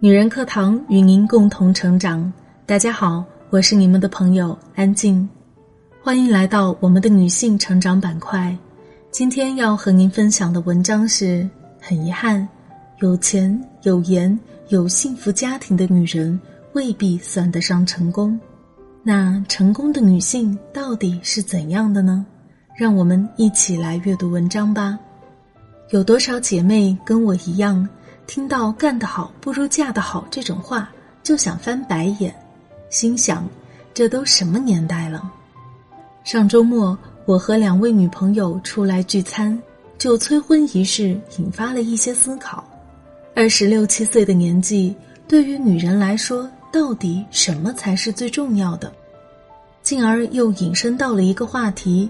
女人课堂与您共同成长。大家好，我是你们的朋友安静，欢迎来到我们的女性成长板块。今天要和您分享的文章是：很遗憾，有钱、有颜、有幸福家庭的女人未必算得上成功。那成功的女性到底是怎样的呢？让我们一起来阅读文章吧。有多少姐妹跟我一样？听到“干得好不如嫁得好”这种话，就想翻白眼，心想：这都什么年代了？上周末，我和两位女朋友出来聚餐，就催婚一事引发了一些思考。二十六七岁的年纪，对于女人来说，到底什么才是最重要的？进而又引申到了一个话题：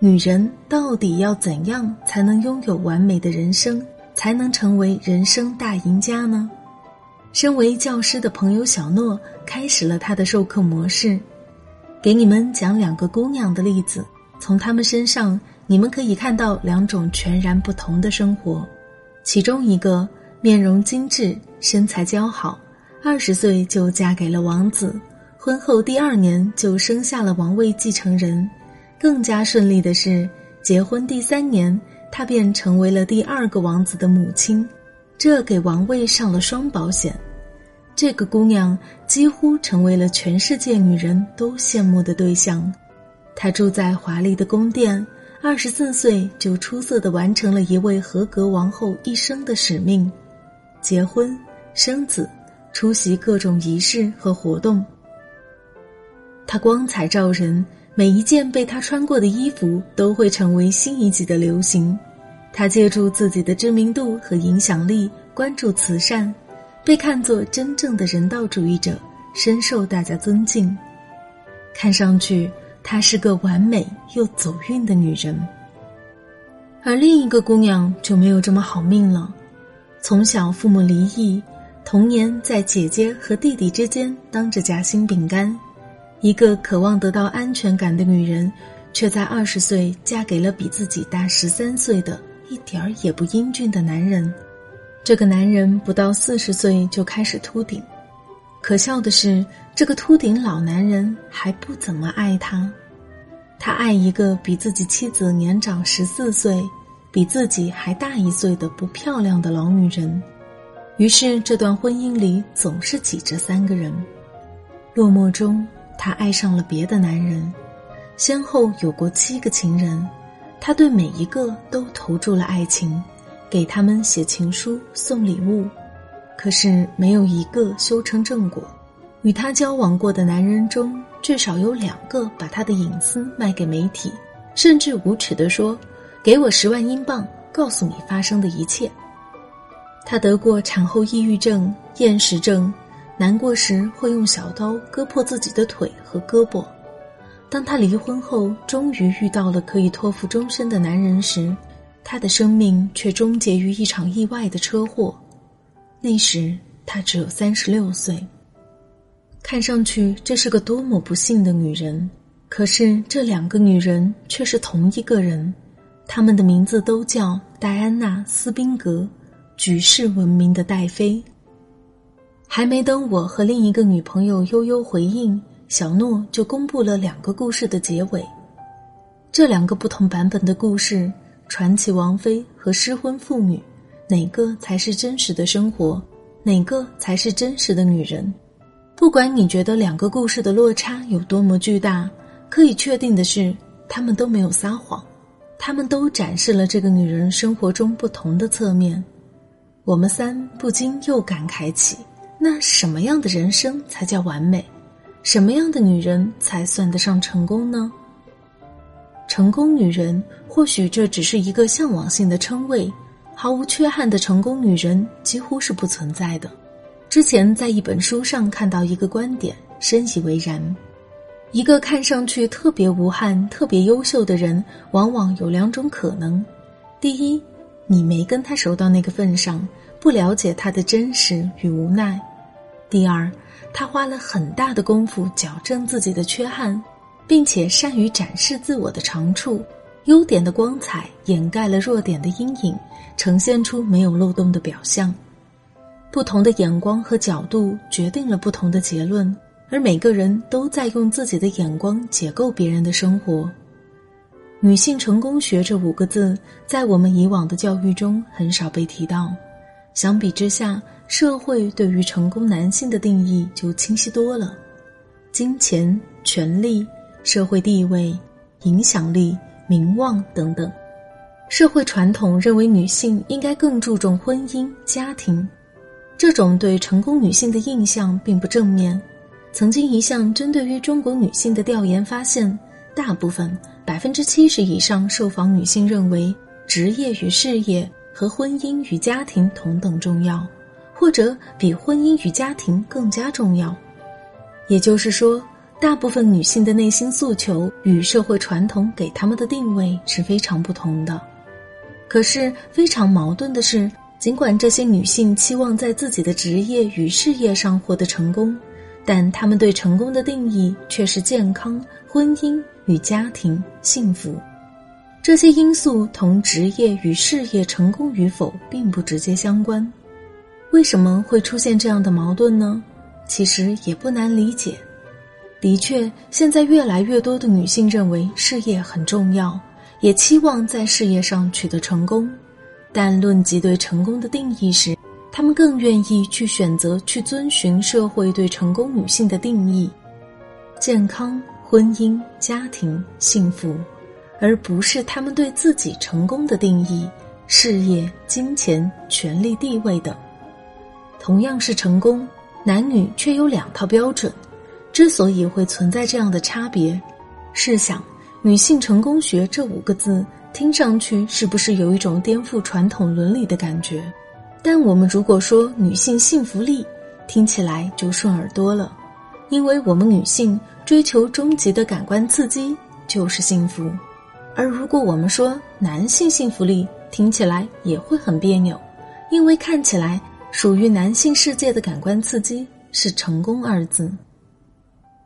女人到底要怎样才能拥有完美的人生？才能成为人生大赢家呢？身为教师的朋友小诺开始了他的授课模式，给你们讲两个姑娘的例子，从她们身上你们可以看到两种全然不同的生活。其中一个面容精致、身材姣好，二十岁就嫁给了王子，婚后第二年就生下了王位继承人。更加顺利的是，结婚第三年。她便成为了第二个王子的母亲，这给王位上了双保险。这个姑娘几乎成为了全世界女人都羡慕的对象。她住在华丽的宫殿，二十四岁就出色的完成了一位合格王后一生的使命：结婚、生子、出席各种仪式和活动。她光彩照人。每一件被她穿过的衣服都会成为新一季的流行。她借助自己的知名度和影响力，关注慈善，被看作真正的人道主义者，深受大家尊敬。看上去，她是个完美又走运的女人。而另一个姑娘就没有这么好命了。从小父母离异，童年在姐姐和弟弟之间当着夹心饼干。一个渴望得到安全感的女人，却在二十岁嫁给了比自己大十三岁的一点儿也不英俊的男人。这个男人不到四十岁就开始秃顶，可笑的是，这个秃顶老男人还不怎么爱她。他爱一个比自己妻子年长十四岁、比自己还大一岁的不漂亮的老女人。于是，这段婚姻里总是挤着三个人。落寞中。她爱上了别的男人，先后有过七个情人，她对每一个都投注了爱情，给他们写情书、送礼物，可是没有一个修成正果。与他交往过的男人中，至少有两个把他的隐私卖给媒体，甚至无耻地说：“给我十万英镑，告诉你发生的一切。”他得过产后抑郁症、厌食症。难过时会用小刀割破自己的腿和胳膊。当他离婚后，终于遇到了可以托付终身的男人时，他的生命却终结于一场意外的车祸。那时他只有三十六岁。看上去这是个多么不幸的女人，可是这两个女人却是同一个人，她们的名字都叫戴安娜·斯宾格，举世闻名的戴妃。还没等我和另一个女朋友悠悠回应，小诺就公布了两个故事的结尾。这两个不同版本的故事，传奇王妃和失婚妇女，哪个才是真实的生活？哪个才是真实的女人？不管你觉得两个故事的落差有多么巨大，可以确定的是，他们都没有撒谎，他们都展示了这个女人生活中不同的侧面。我们三不禁又感慨起。那什么样的人生才叫完美？什么样的女人才算得上成功呢？成功女人，或许这只是一个向往性的称谓。毫无缺憾的成功女人几乎是不存在的。之前在一本书上看到一个观点，深以为然：一个看上去特别无憾、特别优秀的人，往往有两种可能：第一，你没跟他熟到那个份上，不了解他的真实与无奈。第二，他花了很大的功夫矫正自己的缺憾，并且善于展示自我的长处，优点的光彩掩盖了弱点的阴影，呈现出没有漏洞的表象。不同的眼光和角度决定了不同的结论，而每个人都在用自己的眼光解构别人的生活。女性成功学这五个字，在我们以往的教育中很少被提到。相比之下，社会对于成功男性的定义就清晰多了：金钱、权力、社会地位、影响力、名望等等。社会传统认为女性应该更注重婚姻、家庭。这种对成功女性的印象并不正面。曾经一项针对于中国女性的调研发现，大部分百分之七十以上受访女性认为职业与事业和婚姻与家庭同等重要，或者比婚姻与家庭更加重要。也就是说，大部分女性的内心诉求与社会传统给他们的定位是非常不同的。可是非常矛盾的是。尽管这些女性期望在自己的职业与事业上获得成功，但她们对成功的定义却是健康、婚姻与家庭幸福。这些因素同职业与事业成功与否并不直接相关。为什么会出现这样的矛盾呢？其实也不难理解。的确，现在越来越多的女性认为事业很重要，也期望在事业上取得成功。但论及对成功的定义时，她们更愿意去选择去遵循社会对成功女性的定义：健康、婚姻、家庭、幸福，而不是他们对自己成功的定义：事业、金钱、权力、地位等。同样是成功，男女却有两套标准。之所以会存在这样的差别，试想“女性成功学”这五个字。听上去是不是有一种颠覆传统伦理的感觉？但我们如果说女性幸福力，听起来就顺耳多了，因为我们女性追求终极的感官刺激就是幸福；而如果我们说男性幸福力，听起来也会很别扭，因为看起来属于男性世界的感官刺激是成功二字。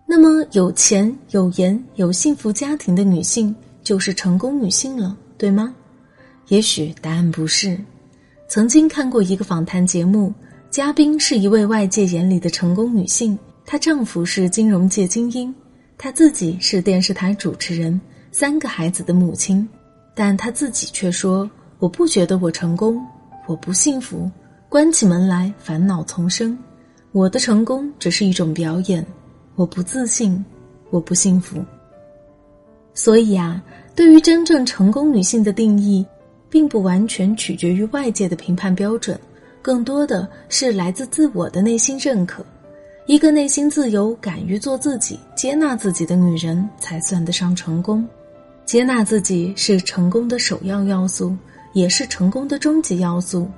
那么有钱、有颜、有幸福家庭的女性。就是成功女性了，对吗？也许答案不是。曾经看过一个访谈节目，嘉宾是一位外界眼里的成功女性，她丈夫是金融界精英，她自己是电视台主持人，三个孩子的母亲，但她自己却说：“我不觉得我成功，我不幸福，关起门来烦恼丛生，我的成功只是一种表演，我不自信，我不幸福。”所以啊，对于真正成功女性的定义，并不完全取决于外界的评判标准，更多的是来自自我的内心认可。一个内心自由、敢于做自己、接纳自己的女人，才算得上成功。接纳自己是成功的首要要素，也是成功的终极要素。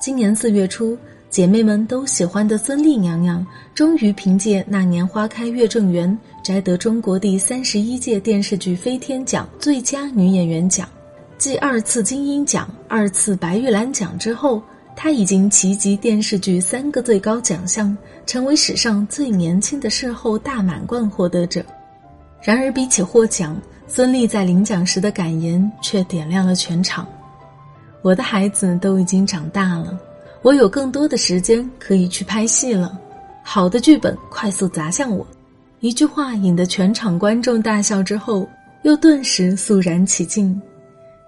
今年四月初。姐妹们都喜欢的孙俪娘娘，终于凭借《那年花开月正圆》摘得中国第三十一届电视剧飞天奖最佳女演员奖，继二次金鹰奖、二次白玉兰奖之后，她已经齐集电视剧三个最高奖项，成为史上最年轻的视后大满贯获得者。然而，比起获奖，孙俪在领奖时的感言却点亮了全场：“我的孩子都已经长大了。”我有更多的时间可以去拍戏了，好的剧本快速砸向我，一句话引得全场观众大笑之后，又顿时肃然起敬。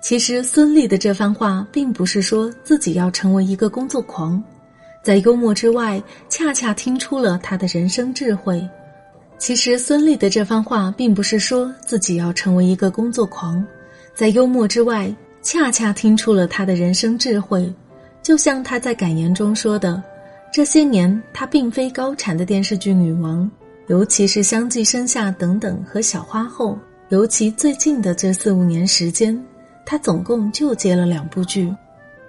其实孙俪的这番话，并不是说自己要成为一个工作狂，在幽默之外，恰恰听出了他的人生智慧。其实孙俪的这番话，并不是说自己要成为一个工作狂，在幽默之外，恰恰听出了他的人生智慧。就像他在感言中说的，这些年她并非高产的电视剧女王，尤其是相继生下等等和小花后，尤其最近的这四五年时间，她总共就接了两部剧。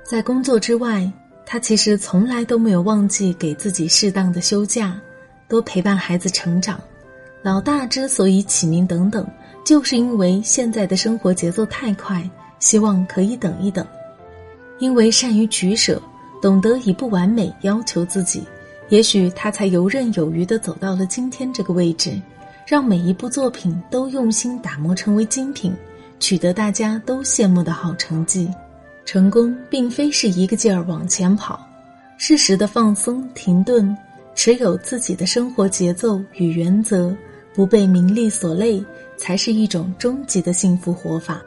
在工作之外，她其实从来都没有忘记给自己适当的休假，多陪伴孩子成长。老大之所以起名等等，就是因为现在的生活节奏太快，希望可以等一等。因为善于取舍，懂得以不完美要求自己，也许他才游刃有余地走到了今天这个位置，让每一部作品都用心打磨成为精品，取得大家都羡慕的好成绩。成功并非是一个劲儿往前跑，适时的放松、停顿，持有自己的生活节奏与原则，不被名利所累，才是一种终极的幸福活法。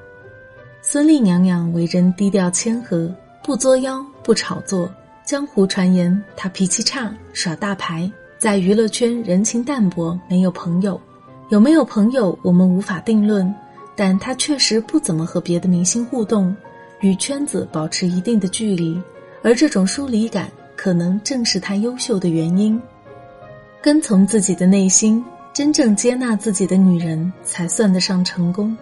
孙俪娘娘为人低调谦和，不作妖，不炒作。江湖传言她脾气差，耍大牌，在娱乐圈人情淡薄，没有朋友。有没有朋友，我们无法定论，但她确实不怎么和别的明星互动，与圈子保持一定的距离。而这种疏离感，可能正是她优秀的原因。跟从自己的内心，真正接纳自己的女人，才算得上成功。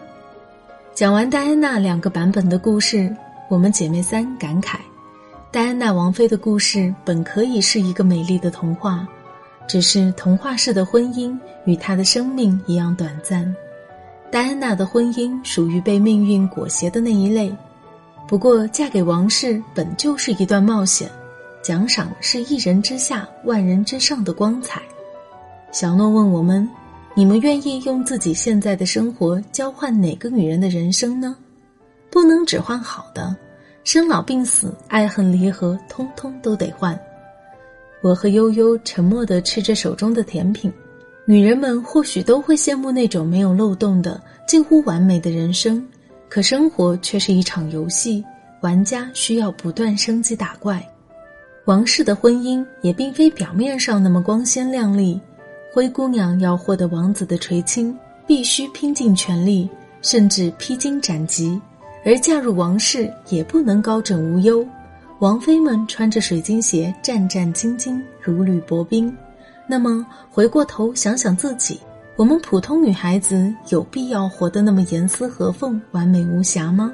讲完戴安娜两个版本的故事，我们姐妹三感慨：戴安娜王妃的故事本可以是一个美丽的童话，只是童话式的婚姻与她的生命一样短暂。戴安娜的婚姻属于被命运裹挟的那一类，不过嫁给王室本就是一段冒险，奖赏是一人之下万人之上的光彩。小诺问我们。你们愿意用自己现在的生活交换哪个女人的人生呢？不能只换好的，生老病死、爱恨离合，通通都得换。我和悠悠沉默地吃着手中的甜品。女人们或许都会羡慕那种没有漏洞的、近乎完美的人生，可生活却是一场游戏，玩家需要不断升级打怪。王室的婚姻也并非表面上那么光鲜亮丽。灰姑娘要获得王子的垂青，必须拼尽全力，甚至披荆斩棘；而嫁入王室也不能高枕无忧。王妃们穿着水晶鞋，战战兢兢，如履薄冰。那么，回过头想想自己，我们普通女孩子有必要活得那么严丝合缝、完美无瑕吗？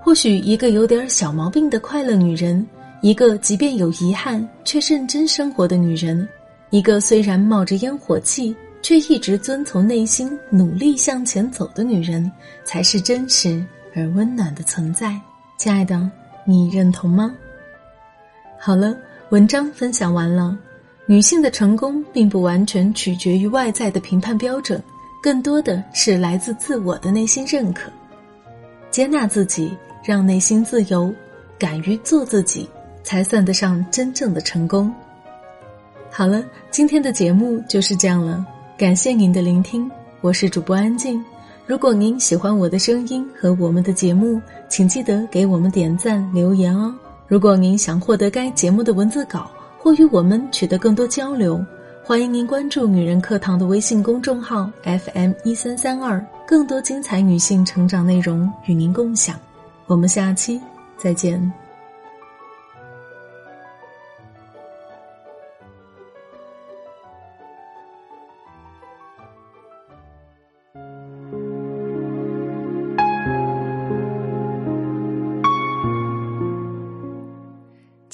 或许，一个有点小毛病的快乐女人，一个即便有遗憾却认真生活的女人。一个虽然冒着烟火气，却一直遵从内心、努力向前走的女人，才是真实而温暖的存在。亲爱的，你认同吗？好了，文章分享完了。女性的成功并不完全取决于外在的评判标准，更多的是来自自我的内心认可。接纳自己，让内心自由，敢于做自己，才算得上真正的成功。好了，今天的节目就是这样了。感谢您的聆听，我是主播安静。如果您喜欢我的声音和我们的节目，请记得给我们点赞留言哦。如果您想获得该节目的文字稿或与我们取得更多交流，欢迎您关注“女人课堂”的微信公众号 FM 一三三二，更多精彩女性成长内容与您共享。我们下期再见。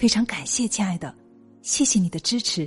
非常感谢，亲爱的，谢谢你的支持。